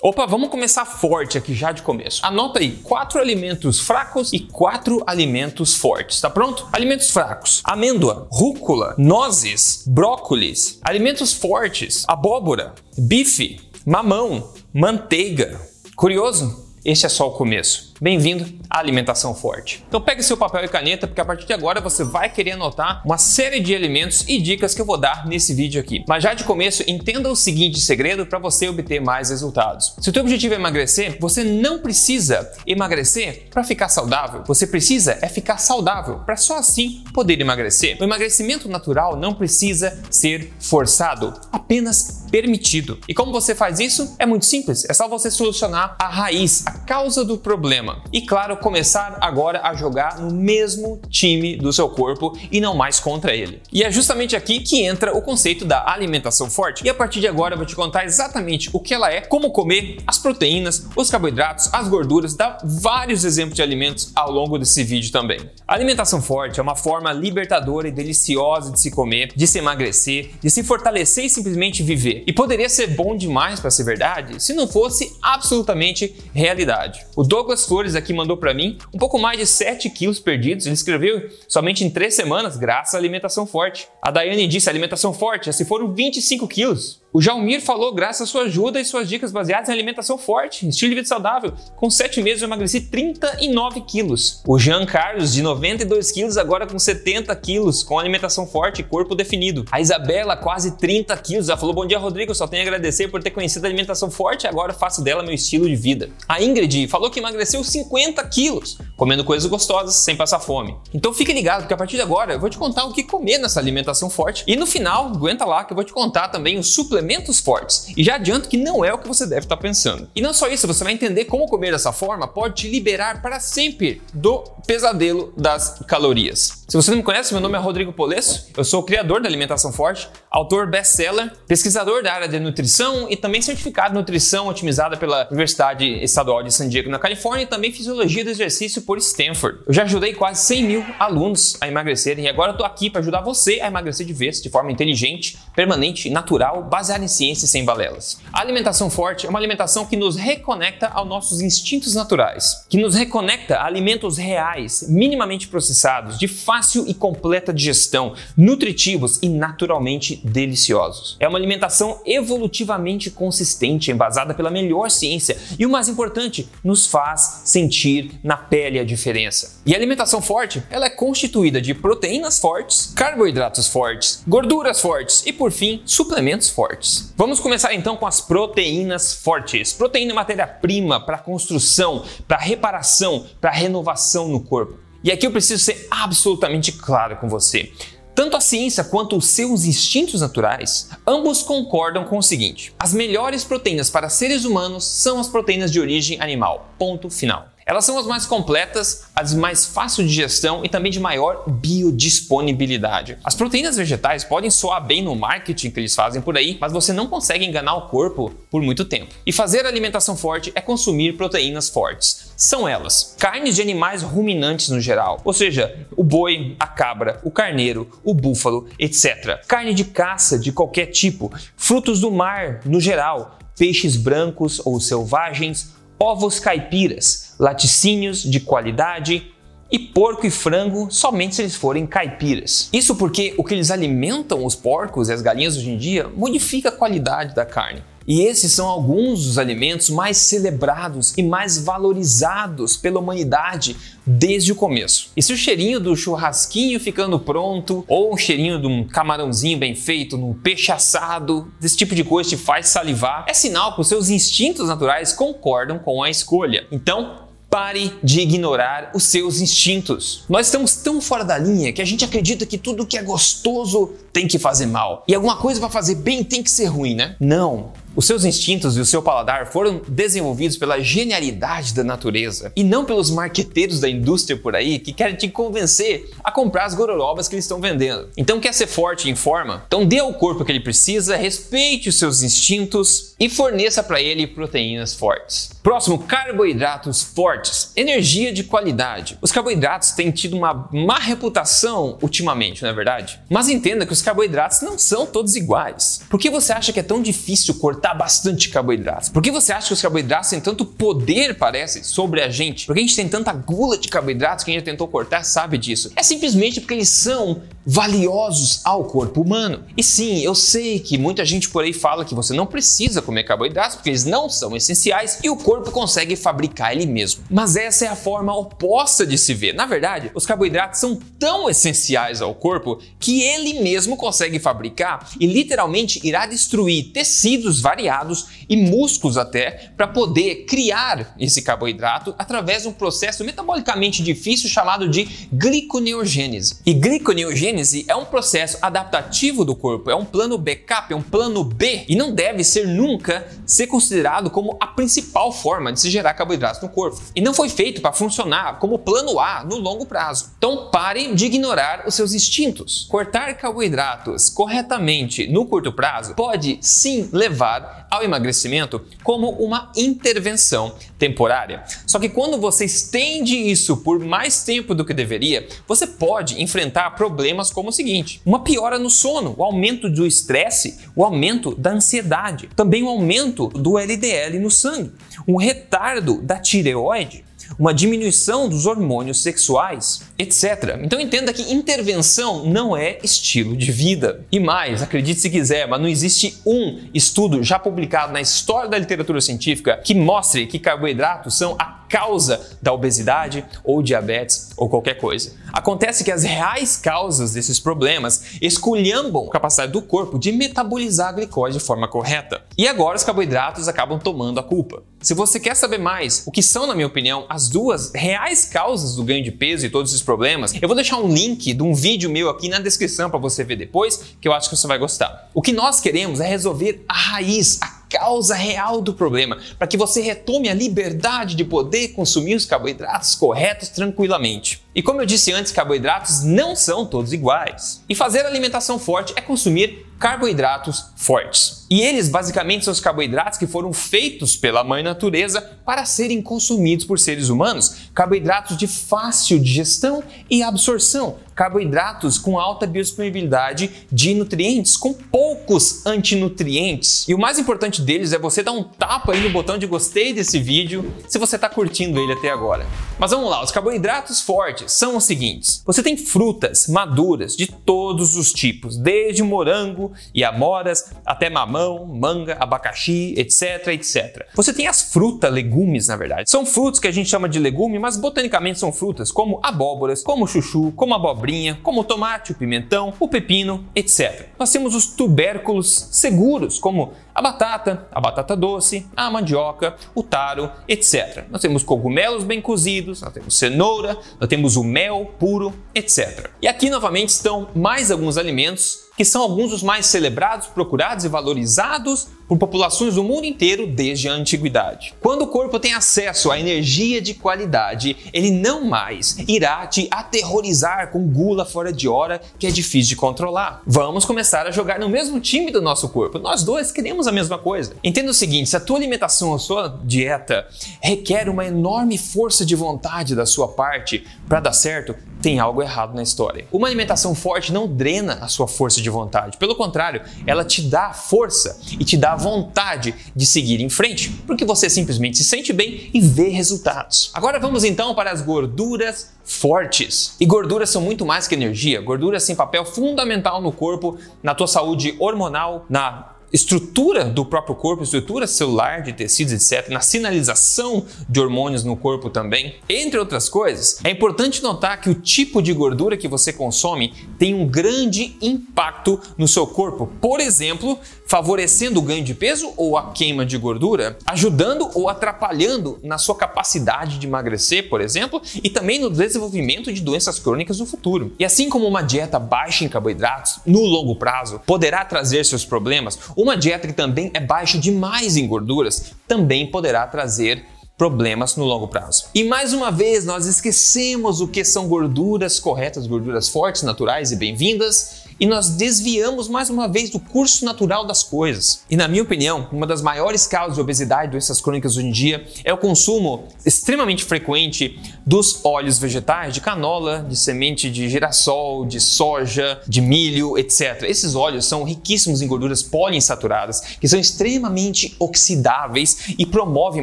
Opa, vamos começar forte aqui já de começo. Anota aí, quatro alimentos fracos e quatro alimentos fortes, tá pronto? Alimentos fracos: amêndoa, rúcula, nozes, brócolis. Alimentos fortes: abóbora, bife, mamão, manteiga. Curioso? Este é só o começo. Bem-vindo à alimentação forte. Então pegue seu papel e caneta, porque a partir de agora você vai querer anotar uma série de alimentos e dicas que eu vou dar nesse vídeo aqui. Mas já de começo, entenda o seguinte segredo para você obter mais resultados. Se o teu objetivo é emagrecer, você não precisa emagrecer para ficar saudável. Você precisa é ficar saudável para só assim poder emagrecer. O emagrecimento natural não precisa ser forçado, apenas permitido. E como você faz isso? É muito simples. É só você solucionar a raiz, a causa do problema. E claro, começar agora a jogar no mesmo time do seu corpo e não mais contra ele. E é justamente aqui que entra o conceito da alimentação forte. E a partir de agora eu vou te contar exatamente o que ela é, como comer, as proteínas, os carboidratos, as gorduras, dar vários exemplos de alimentos ao longo desse vídeo também. A alimentação forte é uma forma libertadora e deliciosa de se comer, de se emagrecer, de se fortalecer e simplesmente viver. E poderia ser bom demais para ser verdade se não fosse absolutamente realidade. O Douglas Flores aqui mandou para mim um pouco mais de 7 quilos perdidos. Ele escreveu somente em 3 semanas, graças à alimentação forte. A Daiane disse: alimentação forte, se foram 25 quilos. O Jalmir falou, graças à sua ajuda e suas dicas baseadas em alimentação forte, estilo de vida saudável, com 7 meses eu emagreci 39 quilos. O Jean Carlos, de 92 quilos, agora com 70 quilos, com alimentação forte e corpo definido. A Isabela, quase 30 quilos, ela falou, bom dia Rodrigo, só tenho a agradecer por ter conhecido a alimentação forte e agora faço dela meu estilo de vida. A Ingrid falou que emagreceu 50 quilos, comendo coisas gostosas, sem passar fome. Então fique ligado, porque a partir de agora eu vou te contar o que comer nessa alimentação forte. E no final, aguenta lá que eu vou te contar também os suplementos suplementos fortes. E já adianto que não é o que você deve estar pensando. E não só isso, você vai entender como comer dessa forma pode te liberar para sempre do pesadelo das calorias. Se você não me conhece, meu nome é Rodrigo Polesso, eu sou o criador da Alimentação Forte, autor best-seller, pesquisador da área de nutrição e também certificado em nutrição otimizada pela Universidade Estadual de San Diego, na Califórnia, e também fisiologia do exercício por Stanford. Eu já ajudei quase 100 mil alunos a emagrecerem e agora eu tô aqui para ajudar você a emagrecer de vez, de forma inteligente, permanente, natural, baseada baseada em ciência e sem balelas. A alimentação forte é uma alimentação que nos reconecta aos nossos instintos naturais, que nos reconecta a alimentos reais, minimamente processados, de fácil e completa digestão, nutritivos e naturalmente deliciosos. É uma alimentação evolutivamente consistente, embasada pela melhor ciência e o mais importante, nos faz sentir na pele a diferença. E a alimentação forte, ela é constituída de proteínas fortes, carboidratos fortes, gorduras fortes e por fim, suplementos fortes fortes. Vamos começar então com as proteínas fortes. Proteína é matéria-prima para construção, para reparação, para renovação no corpo. E aqui eu preciso ser absolutamente claro com você. Tanto a ciência quanto os seus instintos naturais, ambos concordam com o seguinte: as melhores proteínas para seres humanos são as proteínas de origem animal. Ponto final. Elas são as mais completas, as mais fáceis de gestão e também de maior biodisponibilidade. As proteínas vegetais podem soar bem no marketing que eles fazem por aí, mas você não consegue enganar o corpo por muito tempo. E fazer alimentação forte é consumir proteínas fortes. São elas carnes de animais ruminantes no geral, ou seja, o boi, a cabra, o carneiro, o búfalo, etc. Carne de caça de qualquer tipo, frutos do mar no geral, peixes brancos ou selvagens, ovos caipiras, laticínios de qualidade e porco e frango somente se eles forem caipiras. Isso porque o que eles alimentam os porcos e as galinhas hoje em dia modifica a qualidade da carne. E esses são alguns dos alimentos mais celebrados e mais valorizados pela humanidade desde o começo. E se o cheirinho do churrasquinho ficando pronto, ou o cheirinho de um camarãozinho bem feito, num peixe assado, desse tipo de coisa te faz salivar, é sinal que os seus instintos naturais concordam com a escolha. Então, Pare de ignorar os seus instintos. Nós estamos tão fora da linha que a gente acredita que tudo que é gostoso tem que fazer mal. E alguma coisa para fazer bem tem que ser ruim, né? Não. Os seus instintos e o seu paladar foram desenvolvidos pela genialidade da natureza e não pelos marqueteiros da indústria por aí que querem te convencer a comprar as gororobas que eles estão vendendo. Então quer ser forte em forma? Então dê ao corpo que ele precisa, respeite os seus instintos e forneça para ele proteínas fortes. Próximo, carboidratos fortes, energia de qualidade. Os carboidratos têm tido uma má reputação ultimamente, não é verdade? Mas entenda que os carboidratos não são todos iguais. Por que você acha que é tão difícil cortar bastante carboidratos? Por que você acha que os carboidratos têm tanto poder, parece, sobre a gente? Por que a gente tem tanta gula de carboidratos que a gente já tentou cortar, sabe disso? É simplesmente porque eles são valiosos ao corpo humano. E sim, eu sei que muita gente por aí fala que você não precisa comer carboidratos porque eles não são essenciais e o corpo consegue fabricar ele mesmo. Mas essa é a forma oposta de se ver. Na verdade, os carboidratos são tão essenciais ao corpo que ele mesmo consegue fabricar e literalmente irá destruir tecidos variados e músculos até para poder criar esse carboidrato através de um processo metabolicamente difícil chamado de gliconeogênese. E gliconeogênese gênese é um processo adaptativo do corpo, é um plano backup, é um plano B e não deve ser nunca ser considerado como a principal forma de se gerar carboidratos no corpo. E não foi feito para funcionar como plano A no longo prazo. Então pare de ignorar os seus instintos. Cortar carboidratos corretamente no curto prazo pode sim levar ao emagrecimento como uma intervenção temporária. Só que quando você estende isso por mais tempo do que deveria, você pode enfrentar problemas como o seguinte: uma piora no sono, o aumento do estresse, o aumento da ansiedade, também o aumento do LDL no sangue, um retardo da tireoide, uma diminuição dos hormônios sexuais, etc. Então entenda que intervenção não é estilo de vida. E mais, acredite se quiser, mas não existe um estudo já publicado na história da literatura científica que mostre que carboidratos são a causa da obesidade ou diabetes ou qualquer coisa. Acontece que as reais causas desses problemas esculhambam a capacidade do corpo de metabolizar a glicose de forma correta. E agora os carboidratos acabam tomando a culpa. Se você quer saber mais o que são, na minha opinião, as duas reais causas do ganho de peso e todos esses problemas, eu vou deixar um link de um vídeo meu aqui na descrição para você ver depois, que eu acho que você vai gostar. O que nós queremos é resolver a raiz, a causa real do problema, para que você retome a liberdade de poder consumir os carboidratos corretos tranquilamente. E como eu disse antes, carboidratos não são todos iguais. E fazer alimentação forte é consumir carboidratos fortes. E eles basicamente são os carboidratos que foram feitos pela mãe natureza para serem consumidos por seres humanos. Carboidratos de fácil digestão e absorção, carboidratos com alta biodisponibilidade de nutrientes, com poucos antinutrientes. E o mais importante deles é você dar um tapa aí no botão de gostei desse vídeo se você está curtindo ele até agora. Mas vamos lá, os carboidratos fortes são os seguintes: você tem frutas maduras de todos os tipos, desde morango e amoras, até mamão, manga, abacaxi, etc, etc. Você tem as frutas, legumes, na verdade. São frutos que a gente chama de legume, mas botanicamente são frutas como abóboras, como chuchu, como abobrinha, como tomate, o pimentão, o pepino, etc. Nós temos os tubérculos seguros, como a batata, a batata doce, a mandioca, o taro, etc. Nós temos cogumelos bem cozidos, nós temos cenoura, nós temos o mel puro, etc. E aqui novamente estão mais alguns alimentos que são alguns dos mais celebrados, procurados e valorizados por populações do mundo inteiro desde a antiguidade. Quando o corpo tem acesso à energia de qualidade, ele não mais irá te aterrorizar com gula fora de hora que é difícil de controlar. Vamos começar a jogar no mesmo time do nosso corpo. Nós dois queremos a mesma coisa. Entenda o seguinte: se a tua alimentação, a sua dieta requer uma enorme força de vontade da sua parte para dar certo, tem algo errado na história. Uma alimentação forte não drena a sua força de vontade. Pelo contrário, ela te dá força e te dá vontade de seguir em frente, porque você simplesmente se sente bem e vê resultados. Agora vamos então para as gorduras fortes. E gorduras são muito mais que energia. Gorduras têm papel fundamental no corpo, na tua saúde hormonal, na estrutura do próprio corpo, estrutura celular de tecidos, etc., na sinalização de hormônios no corpo também. Entre outras coisas, é importante notar que o tipo de gordura que você consome tem um grande impacto no seu corpo. Por exemplo, favorecendo o ganho de peso ou a queima de gordura, ajudando ou atrapalhando na sua capacidade de emagrecer, por exemplo, e também no desenvolvimento de doenças crônicas no futuro. E assim como uma dieta baixa em carboidratos no longo prazo poderá trazer seus problemas, uma dieta que também é baixa demais em gorduras também poderá trazer problemas no longo prazo. E mais uma vez, nós esquecemos o que são gorduras corretas, gorduras fortes, naturais e bem-vindas e nós desviamos mais uma vez do curso natural das coisas. E na minha opinião, uma das maiores causas de obesidade e doenças crônicas hoje em dia é o consumo extremamente frequente dos óleos vegetais, de canola, de semente de girassol, de soja, de milho, etc. Esses óleos são riquíssimos em gorduras poliinsaturadas, que são extremamente oxidáveis e promovem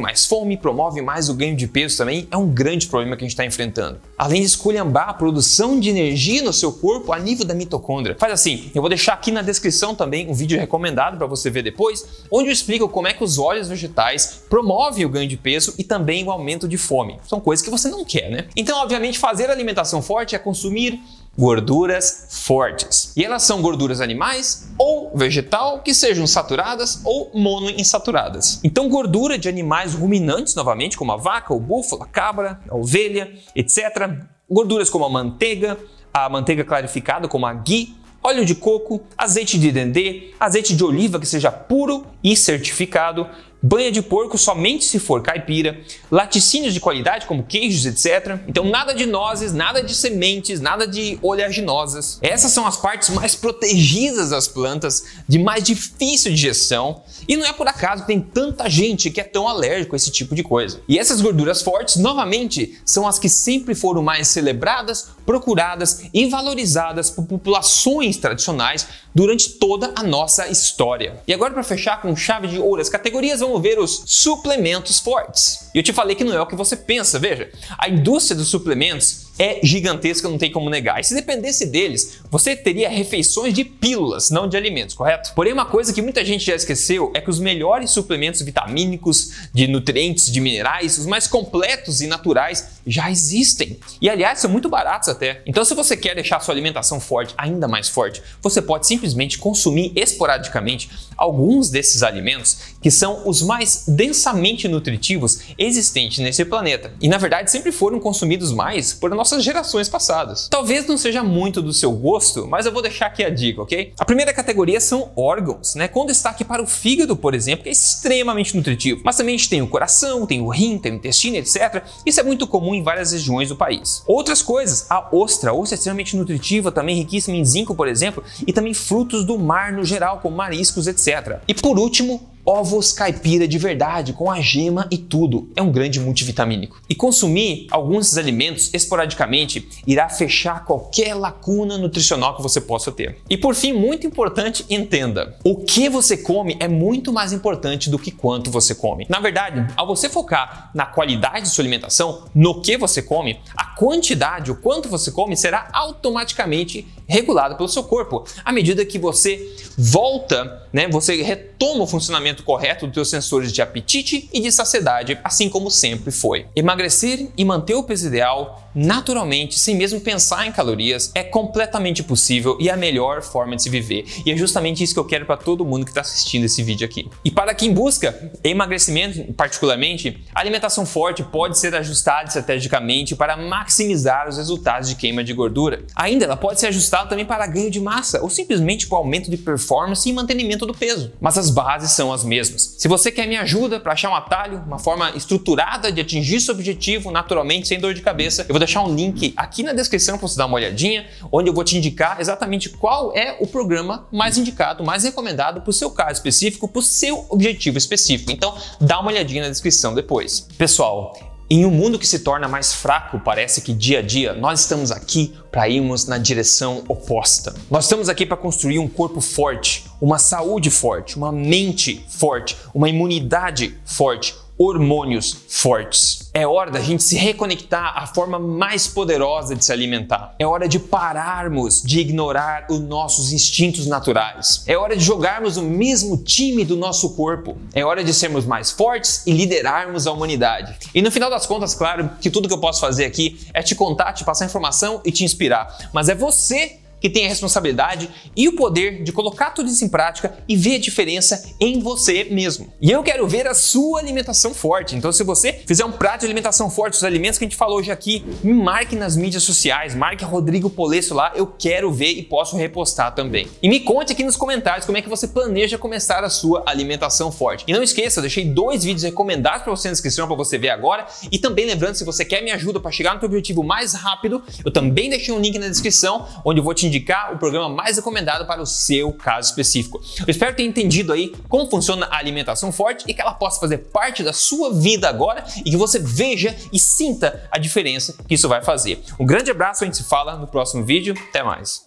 mais fome, promovem mais o ganho de peso também. É um grande problema que a gente está enfrentando. Além de esculhambar a produção de energia no seu corpo a nível da mitocôndria. Faz assim, eu vou deixar aqui na descrição também um vídeo recomendado para você ver depois, onde eu explico como é que os óleos vegetais promovem o ganho de peso e também o aumento de fome. São coisas que você não quer, né? Então, obviamente, fazer alimentação forte é consumir gorduras fortes. E elas são gorduras animais ou vegetal que sejam saturadas ou monoinsaturadas. Então, gordura de animais ruminantes, novamente, como a vaca, o búfalo, a cabra, a ovelha, etc. Gorduras como a manteiga, a manteiga clarificada, como a ghee, óleo de coco, azeite de dendê, azeite de oliva que seja puro e certificado, banha de porco somente se for caipira, laticínios de qualidade como queijos, etc. Então nada de nozes, nada de sementes, nada de oleaginosas. Essas são as partes mais protegidas das plantas, de mais difícil digestão, e não é por acaso que tem tanta gente que é tão alérgico a esse tipo de coisa. E essas gorduras fortes, novamente, são as que sempre foram mais celebradas, procuradas e valorizadas por populações tradicionais durante toda a nossa história. E agora para fechar com chave de ouro as categorias vamos ver os suplementos fortes. E eu te falei que não é o que você pensa, veja. A indústria dos suplementos é gigantesca, não tem como negar. E se dependesse deles, você teria refeições de pílulas, não de alimentos, correto? Porém, uma coisa que muita gente já esqueceu é que os melhores suplementos vitamínicos, de nutrientes, de minerais, os mais completos e naturais já existem. E aliás, são muito baratos até. Então, se você quer deixar sua alimentação forte, ainda mais forte, você pode simplesmente consumir esporadicamente alguns desses alimentos que são os mais densamente nutritivos existentes nesse planeta. E na verdade sempre foram consumidos mais por nossas gerações passadas. Talvez não seja muito do seu gosto, mas eu vou deixar aqui a dica, ok? A primeira categoria são órgãos, né? Com destaque para o fígado, por exemplo, que é extremamente nutritivo. Mas também a gente tem o coração, tem o rim, tem o intestino, etc. Isso é muito comum em várias regiões do país. Outras coisas, a ostra. A ostra é extremamente nutritiva, também riquíssima em zinco, por exemplo, e também frutos do mar no geral, como mariscos, etc. E por último, ovos caipira de verdade, com a gema e tudo. É um grande multivitamínico. E consumir alguns desses alimentos esporadicamente irá fechar qualquer lacuna nutricional que você possa ter. E por fim, muito importante, entenda: o que você come é muito mais importante do que quanto você come. Na verdade, ao você focar na qualidade de sua alimentação, no que você come, a quantidade, o quanto você come, será automaticamente regulado pelo seu corpo. À medida que você volta, né, você retoma o funcionamento correto dos seus sensores de apetite e de saciedade, assim como sempre foi. Emagrecer e manter o peso ideal naturalmente, sem mesmo pensar em calorias, é completamente possível e é a melhor forma de se viver. E é justamente isso que eu quero para todo mundo que está assistindo esse vídeo aqui. E para quem busca emagrecimento, particularmente, a alimentação forte pode ser ajustada estrategicamente para maximizar os resultados de queima de gordura. Ainda ela pode ser ajustada também para ganho de massa ou simplesmente para aumento de performance e mantenimento do peso. Mas as bases são as mesmas. Se você quer me ajuda para achar um atalho, uma forma estruturada de atingir seu objetivo naturalmente sem dor de cabeça, eu vou deixar um link aqui na descrição para você dar uma olhadinha, onde eu vou te indicar exatamente qual é o programa mais indicado, mais recomendado para o seu caso específico, para o seu objetivo específico. Então, dá uma olhadinha na descrição depois. Pessoal, em um mundo que se torna mais fraco, parece que dia a dia nós estamos aqui para irmos na direção oposta. Nós estamos aqui para construir um corpo forte, uma saúde forte, uma mente forte, uma imunidade forte, hormônios fortes. É hora da gente se reconectar à forma mais poderosa de se alimentar. É hora de pararmos de ignorar os nossos instintos naturais. É hora de jogarmos o mesmo time do nosso corpo. É hora de sermos mais fortes e liderarmos a humanidade. E no final das contas, claro que tudo que eu posso fazer aqui é te contar, te passar informação e te inspirar. Mas é você que tem a responsabilidade e o poder de colocar tudo isso em prática e ver a diferença em você mesmo. E eu quero ver a sua alimentação forte. Então, se você fizer um prato de alimentação forte, os alimentos que a gente falou hoje aqui, me marque nas mídias sociais, marque Rodrigo Polesso lá, eu quero ver e posso repostar também. E me conte aqui nos comentários como é que você planeja começar a sua alimentação forte. E não esqueça, eu deixei dois vídeos recomendados para você na descrição para você ver agora. E também lembrando, se você quer me ajuda para chegar no seu objetivo mais rápido, eu também deixei um link na descrição onde eu vou te indicar o programa mais recomendado para o seu caso específico. Eu espero ter entendido aí como funciona a alimentação forte e que ela possa fazer parte da sua vida agora e que você veja e sinta a diferença que isso vai fazer. Um grande abraço, a gente se fala no próximo vídeo. Até mais.